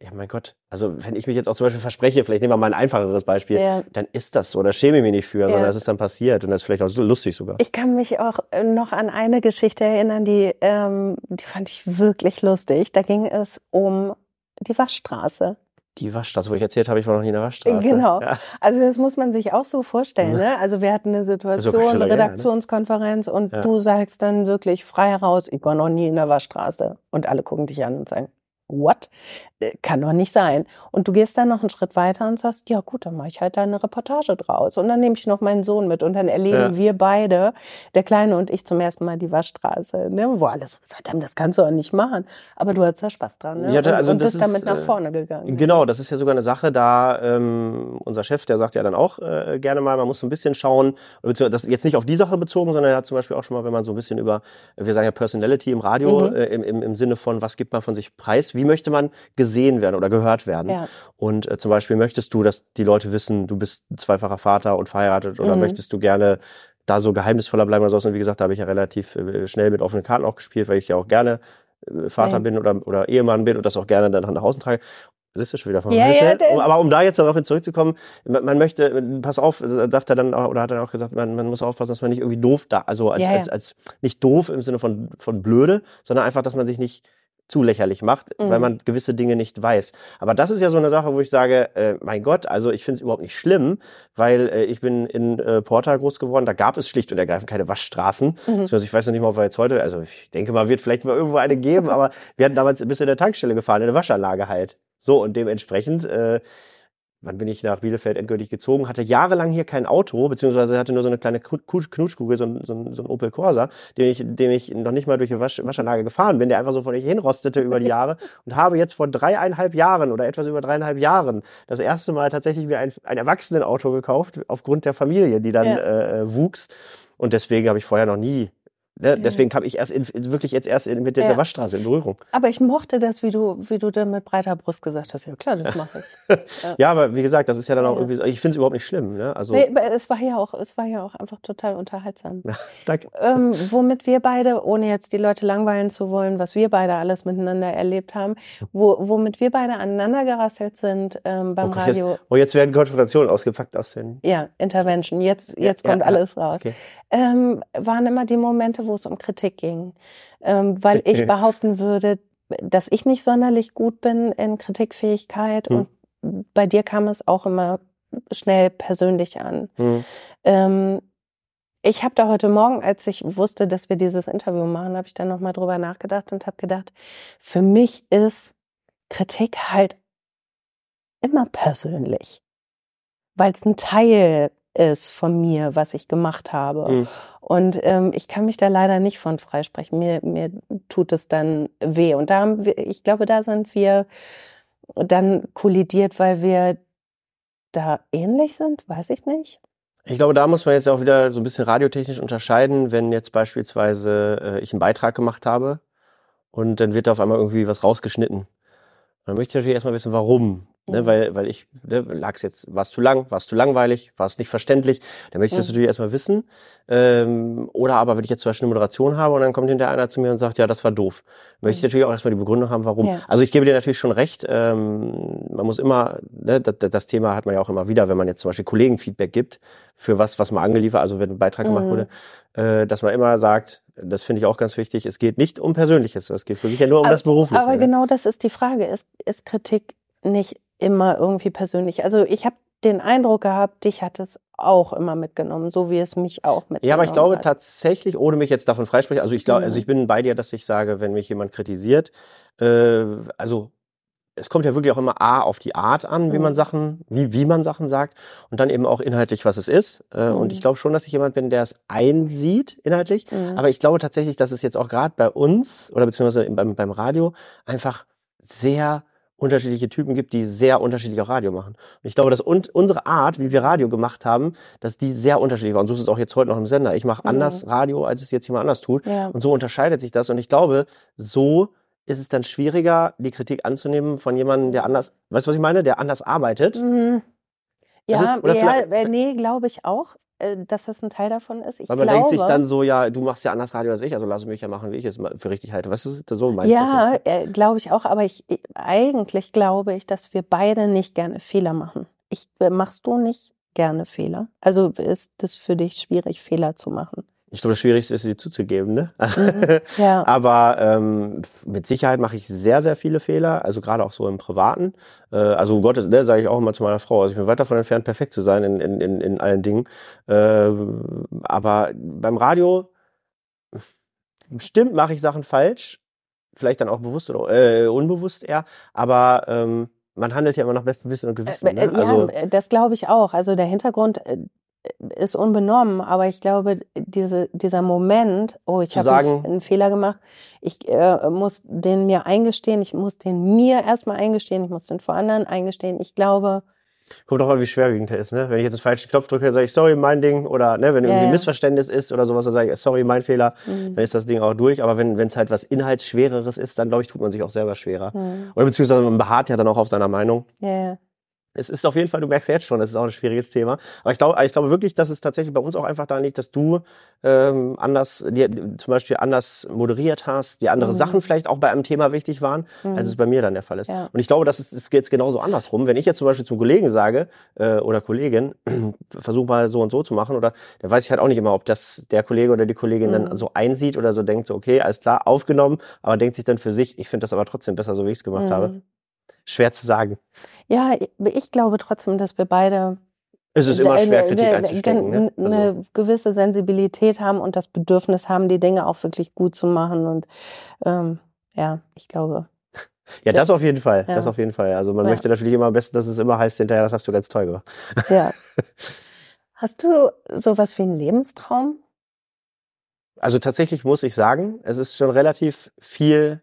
ja, mein Gott. Also wenn ich mich jetzt auch zum Beispiel verspreche, vielleicht nehmen wir mal ein einfacheres Beispiel,
Ja.
dann ist das so. Da schäme ich mich nicht für,
Ja.
sondern das ist dann passiert und das ist vielleicht auch so lustig sogar.
Ich kann mich auch äh, noch an eine Geschichte erinnern, die, ähm, die fand ich wirklich lustig. Da ging es um die Waschstraße.
Die Waschstraße, wo ich erzählt habe, ich war noch nie in der Waschstraße.
Genau.
Ja.
Also das muss man sich auch so vorstellen. Ne? Also wir hatten eine Situation,
schon lange her, ne?
Redaktionskonferenz und
Ja.
du sagst dann wirklich frei heraus, ich war noch nie in der Waschstraße. Und alle gucken dich an und sagen, what? Äh, Kann doch nicht sein. Und du gehst dann noch einen Schritt weiter und sagst, ja gut, dann mache ich halt da eine Reportage draus. Und dann nehme ich noch meinen Sohn mit und dann erleben
Ja.
wir beide, der Kleine und ich, zum ersten Mal die Waschstraße. Ne? Wo alle so gesagt haben, das kannst du auch nicht machen. Aber du hattest da Spaß dran. Ne?
Ja,
und,
also
und
das
bist damit
ist,
nach
äh,
vorne gegangen.
Genau, das ist ja sogar eine Sache, da ähm, unser Chef, der sagt ja dann auch äh, gerne mal, man muss so ein bisschen schauen, das jetzt nicht auf die Sache bezogen, sondern er hat zum Beispiel auch schon mal, wenn man so ein bisschen über, wir sagen ja Personality im Radio,
Mhm.
äh, im, im, im Sinne von, was gibt man von sich preis, wie möchte man gesehen werden oder gehört werden.
Ja.
Und äh, zum Beispiel möchtest du, dass die Leute wissen, du bist ein zweifacher Vater und verheiratet oder
Mhm.
möchtest du gerne da so geheimnisvoller bleiben oder so. Und wie gesagt, da habe ich ja relativ äh, schnell mit offenen Karten auch gespielt, weil ich ja auch gerne äh, Vater
Ja.
bin oder, oder Ehemann bin und das auch gerne dann nach außen trage. Siehst du schon wieder von
Ja, ja,
Um- Aber um da jetzt darauf zurückzukommen, man, man möchte, pass auf, sagt er dann, auch- oder hat er auch gesagt, man, man muss aufpassen, dass man nicht irgendwie doof da, also als,
Ja, ja.
als, als nicht doof im Sinne von, von blöde, sondern einfach, dass man sich nicht zu lächerlich macht,
Mhm.
weil man gewisse Dinge nicht weiß. Aber das ist ja so eine Sache, wo ich sage, äh, mein Gott, also ich finde es überhaupt nicht schlimm, weil äh, ich bin in äh, Porta groß geworden, da gab es schlicht und ergreifend keine Waschstraßen.
Mhm.
Also ich weiß noch nicht mal, ob wir jetzt heute, also ich denke mal, wird vielleicht mal irgendwo eine geben, aber wir hatten damals bis in der Tankstelle gefahren, in der Waschanlage halt. So, und dementsprechend äh, wann bin ich nach Bielefeld endgültig gezogen, hatte jahrelang hier kein Auto, beziehungsweise hatte nur so eine kleine Knutschkugel, so ein, so ein, so ein Opel Corsa, den ich, dem ich noch nicht mal durch die Wasch Waschanlage gefahren bin, der einfach so von ich hinrostete über die Jahre und habe jetzt vor dreieinhalb Jahren oder etwas über dreieinhalb Jahren das erste Mal tatsächlich mir ein, ein Erwachsenenauto gekauft, aufgrund der Familie, die dann ja. äh, wuchs. Und deswegen habe ich vorher noch nie? Deswegen kam ich erst in, wirklich jetzt erst in, mit der ja. Waschstraße in Berührung.
Aber ich mochte das, wie du, wie du da mit breiter Brust gesagt hast. Ja klar, das mache ich.
ja. ja. aber wie gesagt, das ist ja dann auch irgendwie, ich finde es überhaupt nicht schlimm. Ne? Also
nee, es war ja auch, es war ja auch einfach total unterhaltsam.
Ja, danke.
Ähm, womit wir beide, ohne jetzt die Leute langweilen zu wollen, was wir beide alles miteinander erlebt haben, wo, womit wir beide aneinander gerasselt sind ähm, beim
okay,
Radio.
Jetzt, oh, jetzt werden Konfrontationen ausgepackt aus den.
Ja, Intervention. Jetzt, jetzt kommt alles raus. Okay. Ähm, waren immer die Momente, wo es um Kritik ging, ähm, weil ich behaupten würde, dass ich nicht sonderlich gut bin in Kritikfähigkeit hm. und bei dir kam es auch immer schnell persönlich an. Hm. Ähm, ich habe da heute Morgen, als ich wusste, dass wir dieses Interview machen, habe ich dann nochmal drüber nachgedacht und habe gedacht, für mich ist Kritik halt immer persönlich, weil es ein Teil ist von mir, was ich gemacht habe. Mhm. Und ähm, ich kann mich da leider nicht von freisprechen. Mir, mir tut es dann weh. Und da haben wir, ich glaube, da sind wir dann kollidiert, weil wir da ähnlich sind, weiß ich nicht.
Ich glaube, da muss man jetzt auch wieder so ein bisschen radiotechnisch unterscheiden, wenn jetzt beispielsweise äh, ich einen Beitrag gemacht habe und dann wird da auf einmal irgendwie was rausgeschnitten. Dann möchte ich natürlich erstmal wissen, warum. Ne, mhm. weil, weil ich, ne, lag es jetzt, war es zu lang, war es zu langweilig, war es nicht verständlich, dann möchte ich das mhm. natürlich erstmal wissen. Ähm, oder aber wenn ich jetzt zum Beispiel eine Moderation habe und dann kommt hinterher einer zu mir und sagt, ja, das war doof, möchte ich mhm. natürlich auch erstmal die Begründung haben, warum. Ja. Also ich gebe dir natürlich schon recht, ähm, man muss immer, ne, das, das, Thema hat man ja auch immer wieder, wenn man jetzt zum Beispiel Kollegenfeedback gibt, für was, was man angeliefert, also wenn ein Beitrag gemacht mhm. wurde, äh, dass man immer sagt, das finde ich auch ganz wichtig, es geht nicht um Persönliches, es geht wirklich ja nur um
aber,
das Berufliche.
Aber genau das ist die Frage, ist, ist Kritik nicht immer irgendwie persönlich. Also ich habe den Eindruck gehabt, dich hat es auch immer mitgenommen, so wie es mich auch mitgenommen
Ja, aber ich glaube
hat.
tatsächlich, ohne mich jetzt davon freisprechen, also ich glaube, also mhm. ich bin bei dir, dass ich sage, wenn mich jemand kritisiert, äh, also es kommt ja wirklich auch immer A auf die Art an, wie mhm. man Sachen, wie, wie man Sachen sagt und dann eben auch inhaltlich, was es ist. Äh, mhm. Und ich glaube schon, dass ich jemand bin, der es einsieht, inhaltlich. Mhm. Aber ich glaube tatsächlich, dass es jetzt auch gerade bei uns oder beziehungsweise beim, beim Radio einfach sehr unterschiedliche Typen gibt, die sehr unterschiedlich auch Radio machen. Und ich glaube, dass und unsere Art, wie wir Radio gemacht haben, dass die sehr unterschiedlich war. Und so ist es auch jetzt heute noch im Sender. Ich mache anders ja. Radio, als es jetzt jemand anders tut. Ja. Und so unterscheidet sich das. Und ich glaube, so ist es dann schwieriger, die Kritik anzunehmen von jemandem, der anders, weißt du, was ich meine, der anders arbeitet.
Mhm. Ja, ist, ja, äh, nee, glaube ich auch. Äh, dass das ein Teil davon ist. Ich
Weil man
glaube,
denkt sich dann so, ja, du machst ja anders Radio als ich, also lass mich ja machen, wie ich es für richtig halte. Weißt du, so meinst
Ja, äh, glaube ich auch, aber ich, eigentlich glaube ich, dass wir beide nicht gerne Fehler machen. Ich, äh, machst du nicht gerne Fehler? Also ist das für dich schwierig, Fehler zu machen?
Ich glaube, das Schwierigste ist, sie zuzugeben. Ne? Mhm, ja. Aber ähm, mit Sicherheit mache ich sehr, sehr viele Fehler, also gerade auch so im Privaten. Äh, also Gottes, ne, sage ich auch immer zu meiner Frau. Also ich bin weit davon entfernt, perfekt zu sein in, in, in, in allen Dingen. Äh, aber beim Radio, stimmt, mache ich Sachen falsch. Vielleicht dann auch bewusst oder äh, unbewusst eher. Aber ähm, man handelt ja immer nach bestem Wissen und Gewissen. Äh, ne?
Ja, also, das glaube ich auch. Also der Hintergrund äh, ist unbenommen, aber ich glaube, diese, dieser Moment, oh, ich habe einen, einen, Fehler gemacht, ich äh, muss den mir eingestehen, ich muss den mir erstmal eingestehen, ich muss den vor anderen eingestehen. Ich glaube.
Kommt auch an, wie schwerwiegend er ist, ne? Wenn ich jetzt den falschen Knopf drücke, sage ich, sorry, mein Ding, oder ne, wenn irgendwie ja, ja. Missverständnis ist oder sowas, dann sage ich, sorry, mein Fehler, mhm. dann ist das Ding auch durch. Aber wenn es halt was Inhaltsschwereres ist, dann glaube ich, tut man sich auch selber schwerer. Mhm. Oder beziehungsweise man beharrt ja dann auch auf seiner Meinung.
Ja.
Es ist auf jeden Fall, du merkst jetzt schon, es ist auch ein schwieriges Thema. Aber ich glaube, ich glaube wirklich, dass es tatsächlich bei uns auch einfach daran liegt, dass du ähm, anders, dir, zum Beispiel anders moderiert hast, die andere mhm. Sachen vielleicht auch bei einem Thema wichtig waren, mhm. als es bei mir dann der Fall ist. Ja. Und ich glaube, dass es, es geht genauso andersrum. Wenn ich jetzt zum Beispiel zum Kollegen sage äh, oder Kollegin, versuch mal so und so zu machen, oder der weiß ich halt auch nicht immer, ob das der Kollege oder die Kollegin mhm. dann so einsieht oder so denkt, so okay, alles klar, aufgenommen, aber denkt sich dann für sich, ich finde das aber trotzdem besser, so wie ich es gemacht habe. Schwer zu sagen.
Ja, ich glaube trotzdem, dass wir beide
es ist immer schwer, Kritik einzustecken. Ne?
Also. Eine gewisse Sensibilität haben und das Bedürfnis haben, die Dinge auch wirklich gut zu machen. Und ähm, ja, ich glaube.
Ja, das auf jeden Fall.
Ja.
Das auf jeden Fall. Also man
Ja.
möchte natürlich immer am besten, dass es immer heißt hinterher, das hast du ganz toll gemacht.
Ja. Hast du sowas wie einen Lebenstraum?
Also tatsächlich muss ich sagen, es ist schon relativ viel,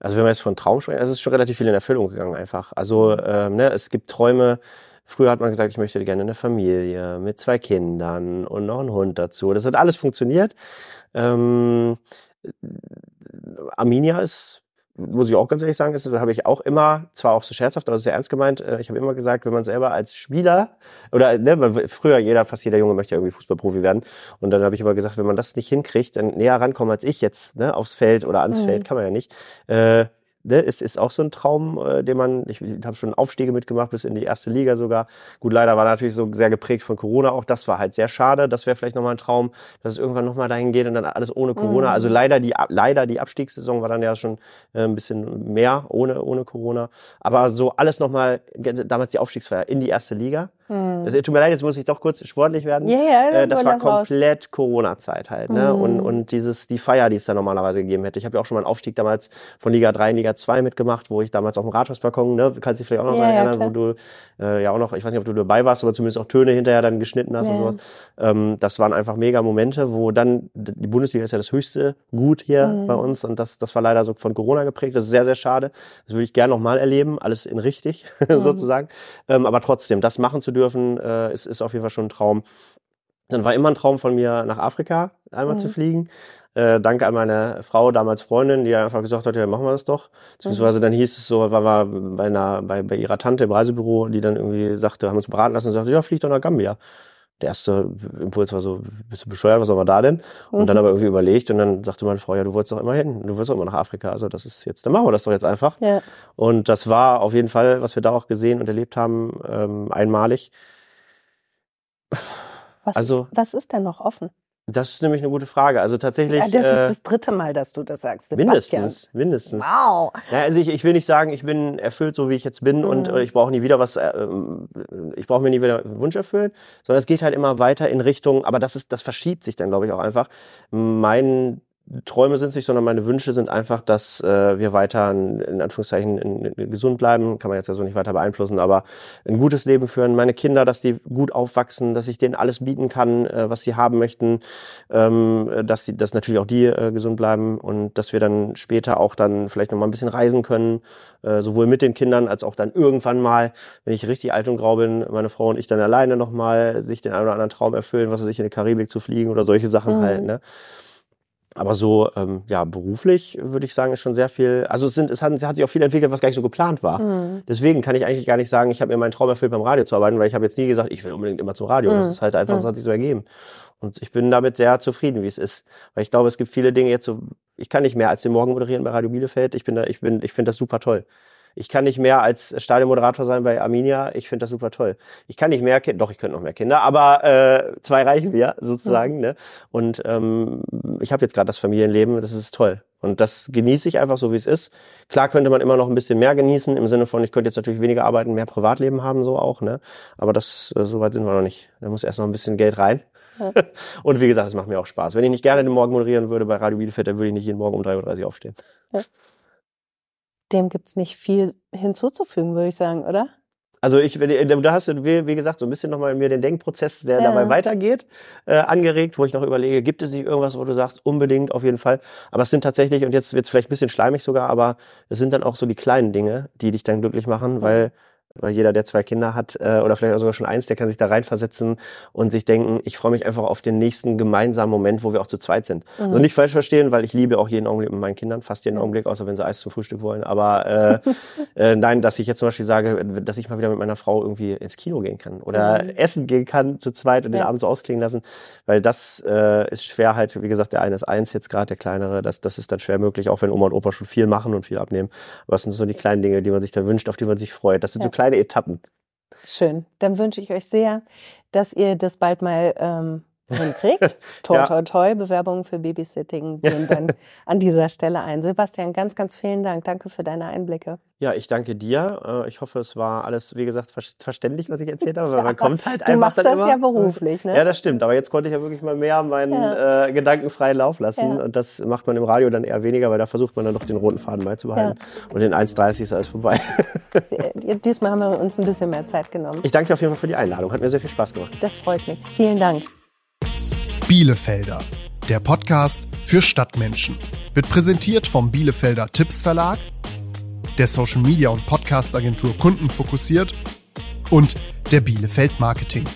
also wenn man jetzt von Traum spricht, es ist schon relativ viel in Erfüllung gegangen einfach. Also ähm, ne, es gibt Träume, früher hat man gesagt, ich möchte gerne eine Familie mit zwei Kindern und noch einen Hund dazu. Das hat alles funktioniert. Ähm, Arminia ist muss ich auch ganz ehrlich sagen, ist, habe ich auch immer, zwar auch so scherzhaft, aber sehr ernst gemeint, äh, ich habe immer gesagt, wenn man selber als Spieler oder ne, früher jeder, fast jeder Junge möchte irgendwie Fußballprofi werden und dann habe ich immer gesagt, wenn man das nicht hinkriegt, dann näher rankommen als ich jetzt ne, aufs Feld oder ans
Mhm.
Feld, kann man ja nicht. Äh, ne, es ist auch so ein Traum, äh, den man, ich habe schon Aufstiege mitgemacht bis in die erste Liga sogar. Gut, leider war natürlich so sehr geprägt von Corona auch, das war halt sehr schade, das wäre vielleicht nochmal ein Traum, dass es irgendwann nochmal dahin geht und dann alles ohne Corona.
Mhm.
Also leider die, leider die Abstiegssaison war dann ja schon äh, ein bisschen mehr ohne, ohne Corona. Aber so alles nochmal, damals die Aufstiegsfeier in die erste Liga.
Hm.
Also, tut mir leid, jetzt muss ich doch kurz sportlich werden.
Ja, ja,
Äh, das war
das raus.
komplett Corona-Zeit halt, ne?
Mhm.
Und, und dieses, die Feier, die es da normalerweise gegeben hätte. Ich habe ja auch schon mal einen Aufstieg damals von Liga 3 in Liga 2 mitgemacht, wo ich damals auf dem Rathausbalkon, ne, kannst dich vielleicht auch noch
Ja,
mal
ja,
erinnern, wo du äh, ja auch noch, ich weiß nicht, ob du dabei warst, aber zumindest auch Töne hinterher dann geschnitten hast und sowas. Ähm, das waren einfach mega Momente, wo dann, die Bundesliga ist ja das höchste Gut hier
Mhm.
bei uns und das, das war leider so von Corona geprägt. Das ist sehr, sehr schade. Das würde ich gerne nochmal erleben, alles in richtig
Mhm.
sozusagen. Ähm, aber trotzdem, das machen zu dürfen, äh, ist, ist auf jeden Fall schon ein Traum. Dann war immer ein Traum von mir, nach Afrika einmal
Mhm.
zu fliegen. Äh, danke an meine Frau, damals Freundin, die einfach gesagt hat, ja, machen wir das doch. Beziehungsweise dann hieß es so, war wir bei, einer, bei, bei ihrer Tante im Reisebüro, die dann irgendwie sagte, haben uns beraten lassen und sagte, ja, flieg doch nach Gambia. Der erste Impuls war so, bist du bescheuert, was soll man da denn? Und dann
Mhm.
aber irgendwie überlegt und dann sagte meine Frau, ja, du wolltest doch immer hin, du willst doch immer nach Afrika. Also das ist jetzt, dann machen wir das doch jetzt einfach.
Ja.
Und das war auf jeden Fall, was wir da auch gesehen und erlebt haben, ähm, einmalig.
Was,
Also-
ist, was ist denn noch offen?
Das ist nämlich eine gute Frage. Also tatsächlich
Ja, das
äh,
ist das dritte Mal, dass du das sagst. Sebastian.
mindestens, mindestens.
Wow.
Ja, also ich, ich will nicht sagen, ich bin erfüllt, so wie ich jetzt bin und
Mhm.
äh, ich brauche nie wieder was, äh, ich brauche mir nie wieder einen Wunsch erfüllen, sondern es geht halt immer weiter in Richtung, aber das ist, das verschiebt sich dann, glaube ich, auch einfach. Mein Träume sind es nicht, sondern meine Wünsche sind einfach, dass äh, wir weiter in, in Anführungszeichen in, in, gesund bleiben, kann man jetzt ja so nicht weiter beeinflussen, aber ein gutes Leben führen, meine Kinder, dass die gut aufwachsen, dass ich denen alles bieten kann, äh, was sie haben möchten, ähm, dass sie, dass natürlich auch die äh, gesund bleiben und dass wir dann später auch dann vielleicht noch mal ein bisschen reisen können, äh, sowohl mit den Kindern als auch dann irgendwann mal, wenn ich richtig alt und grau bin, meine Frau und ich dann alleine noch mal sich den einen oder anderen Traum erfüllen, was weiß ich, in die Karibik zu fliegen oder solche Sachen
Mhm.
halt, ne? Aber so, ähm, ja, beruflich würde ich sagen, ist schon sehr viel, also es, sind, es, hat, es hat sich auch viel entwickelt, was gar nicht so geplant war.
Mhm.
Deswegen kann ich eigentlich gar nicht sagen, ich habe mir meinen Traum erfüllt, beim Radio zu arbeiten, weil ich habe jetzt nie gesagt, ich will unbedingt immer zum Radio. Das
Mhm.
ist halt einfach, das
Mhm.
hat sich so ergeben. Und ich bin damit sehr zufrieden, wie es ist. Weil ich glaube, es gibt viele Dinge jetzt so, ich kann nicht mehr als den Morgen moderieren bei Radio Bielefeld. Ich bin da, ich bin, ich finde das super toll. Ich kann nicht mehr als Stadionmoderator sein bei Arminia. Ich finde das super toll. Ich kann nicht mehr, doch, ich könnte noch mehr Kinder, aber äh, zwei reichen mir sozusagen. Ne? Und ähm, ich habe jetzt gerade das Familienleben, das ist toll. Und das genieße ich einfach so, wie es ist. Klar könnte man immer noch ein bisschen mehr genießen, im Sinne von, ich könnte jetzt natürlich weniger arbeiten, mehr Privatleben haben, so auch. Ne? Aber das, äh, so weit sind wir noch nicht. Da muss erst noch ein bisschen Geld rein.
Ja.
Und wie gesagt, es macht mir auch Spaß. Wenn ich nicht gerne den Morgen moderieren würde bei Radio Bielefeld, dann würde ich nicht jeden Morgen um 3.30 Uhr aufstehen.
Dem gibt's nicht viel hinzuzufügen, würde ich sagen, oder?
Also ich, wenn- da hast du, wie, gesagt, so ein bisschen nochmal mir den Denkprozess, der
Ja.
dabei weitergeht, äh, angeregt, wo ich noch überlege, gibt es nicht irgendwas, wo du sagst, unbedingt, auf jeden Fall. Aber es sind tatsächlich, und jetzt wird es vielleicht ein bisschen schleimig sogar, aber es sind dann auch so die kleinen Dinge, die dich dann glücklich machen, weil weil jeder, der zwei Kinder hat äh, oder vielleicht auch sogar schon eins, der kann sich da reinversetzen und sich denken, ich freue mich einfach auf den nächsten gemeinsamen Moment, wo wir auch zu zweit sind.
Mhm.
Also nicht falsch verstehen, weil ich liebe auch jeden Augenblick mit meinen Kindern, fast jeden Augenblick, außer wenn sie Eis zum Frühstück wollen. Aber äh, äh, nein, dass ich jetzt zum Beispiel sage, dass ich mal wieder mit meiner Frau irgendwie ins Kino gehen kann oder
Mhm.
essen gehen kann zu zweit und den
Ja.
Abend so ausklingen lassen, weil das äh, ist schwer halt, wie gesagt, der eine ist eins jetzt gerade, der kleinere, das, das ist dann schwer möglich, auch wenn Oma und Opa schon viel machen und viel abnehmen. Aber das sind so die kleinen Dinge, die man sich dann wünscht, auf die man sich freut. Das sind so
Ja.
Kleine Etappen.
Schön. Dann wünsche ich euch sehr, dass ihr das bald mal ähm, hinkriegt. Toi, ja. toi, toi, Bewerbungen für Babysitting gehen dann an dieser Stelle ein. Sebastian, ganz, ganz vielen Dank. Danke für deine Einblicke.
Ja, ich danke dir. Äh, ich hoffe, es war alles, wie gesagt, verständlich, was ich erzählt habe, weil man kommt halt
du
einfach
Du machst das immer. ja beruflich, ne?
Ja, das stimmt. Aber jetzt konnte ich ja wirklich mal mehr meinen ja. äh, Gedanken freien Lauf lassen. Ja. Und das macht man im Radio dann eher weniger, weil da versucht man dann doch den roten Faden beizubehalten. Ja. Und in 1,30 ist alles vorbei.
Diesmal haben wir uns ein bisschen mehr Zeit genommen.
Ich danke dir auf jeden Fall für die Einladung. Hat mir sehr viel Spaß gemacht.
Das freut mich. Vielen Dank.
Bielefelder, der Podcast für Stadtmenschen, wird präsentiert vom Bielefelder Tipps Verlag der Social Media und Podcast Agentur Kunden fokussiert und der Bielefeld Marketing.